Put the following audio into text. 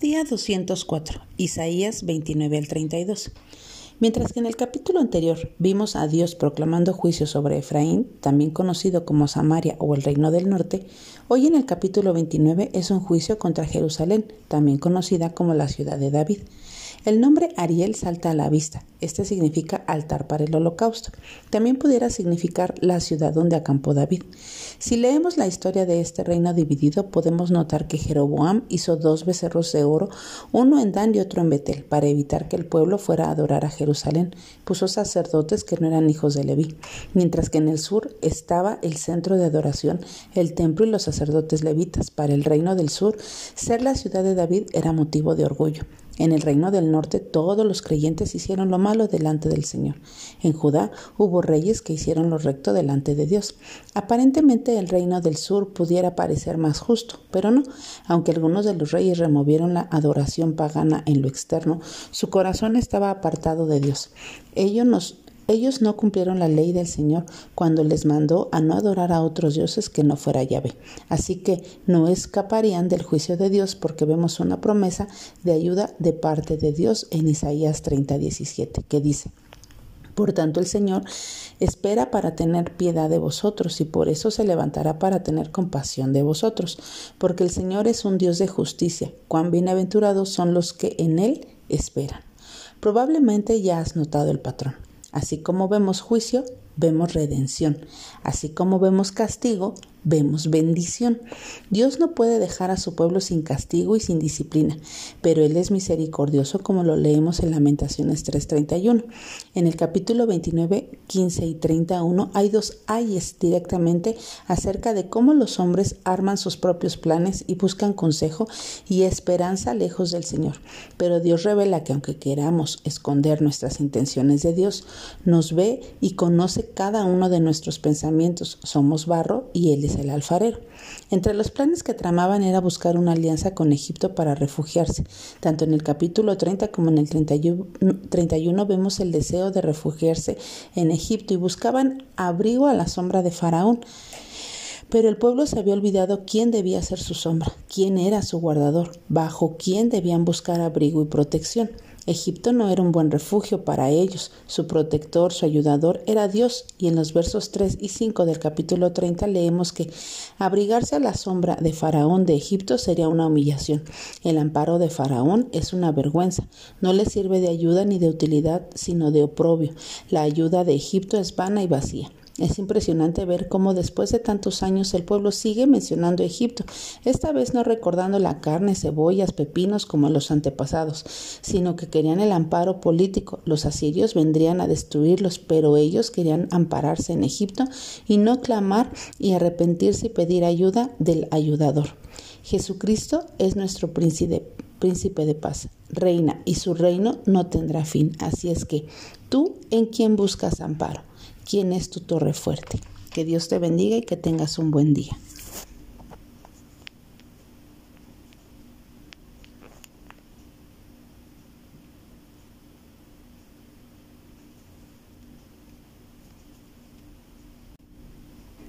Día 204, Isaías 29 al 32. Mientras que en el capítulo anterior vimos a Dios proclamando juicio sobre Efraín, también conocido como Samaria o el Reino del Norte, hoy en el capítulo 29 es un juicio contra Jerusalén, también conocida como la ciudad de David. El nombre Ariel salta a la vista. Este significa altar para el holocausto. También pudiera significar la ciudad donde acampó David. Si leemos la historia de este reino dividido, podemos notar que Jeroboam hizo dos becerros de oro, uno en Dan y otro en Betel, para evitar que el pueblo fuera a adorar a Jerusalén. Puso sacerdotes que no eran hijos de Leví, mientras que en el sur estaba el centro de adoración, el templo y los sacerdotes levitas. Para el reino del sur, ser la ciudad de David era motivo de orgullo. En el reino del norte todos los creyentes hicieron lo malo delante del Señor. En Judá hubo reyes que hicieron lo recto delante de Dios. Aparentemente el reino del sur pudiera parecer más justo, pero no. Aunque algunos de los reyes removieron la adoración pagana en lo externo, su corazón estaba apartado de Dios. Ellos nos ellos no cumplieron la ley del Señor cuando les mandó a no adorar a otros dioses que no fuera Yahvé. Así que no escaparían del juicio de Dios porque vemos una promesa de ayuda de parte de Dios en Isaías 30, 17, que dice, por tanto, el Señor espera para tener piedad de vosotros y por eso se levantará para tener compasión de vosotros, porque el Señor es un Dios de justicia. Cuán bienaventurados son los que en Él esperan. Probablemente ya has notado el patrón. Así como vemos juicio, vemos redención. Así como vemos castigo, vemos bendición. Dios no puede dejar a su pueblo sin castigo y sin disciplina, pero Él es misericordioso como lo leemos en Lamentaciones 3.31. En el capítulo 29, 15 y 31 hay dos ayes directamente acerca de cómo los hombres arman sus propios planes y buscan consejo y esperanza lejos del Señor. Pero Dios revela que aunque queramos esconder nuestras intenciones de Dios, nos ve y conoce cada uno de nuestros pensamientos. Somos barro y Él es el alfarero. Entre los planes que tramaban era buscar una alianza con Egipto para refugiarse. Tanto en el capítulo 30 como en el 31, vemos el deseo de refugiarse en Egipto y buscaban abrigo a la sombra de Faraón. Pero el pueblo se había olvidado quién debía ser su sombra, quién era su guardador, bajo quién debían buscar abrigo y protección. Egipto no era un buen refugio para ellos, su protector, su ayudador era Dios, y en los versos 3 y 5 del capítulo 30 leemos que abrigarse a la sombra de Faraón de Egipto sería una humillación. El amparo de Faraón es una vergüenza, no le sirve de ayuda ni de utilidad, sino de oprobio. La ayuda de Egipto es vana y vacía. Es impresionante ver cómo después de tantos años el pueblo sigue mencionando Egipto, esta vez no recordando la carne, cebollas, pepinos como los antepasados, sino que querían el amparo político. Los asirios vendrían a destruirlos, pero ellos querían ampararse en Egipto y no clamar y arrepentirse y pedir ayuda del ayudador. Jesucristo es nuestro príncipe, de paz, reina, y su reino no tendrá fin. Así es que tú en quién buscas amparo quién es tu torre fuerte. Que Dios te bendiga y que tengas un buen día.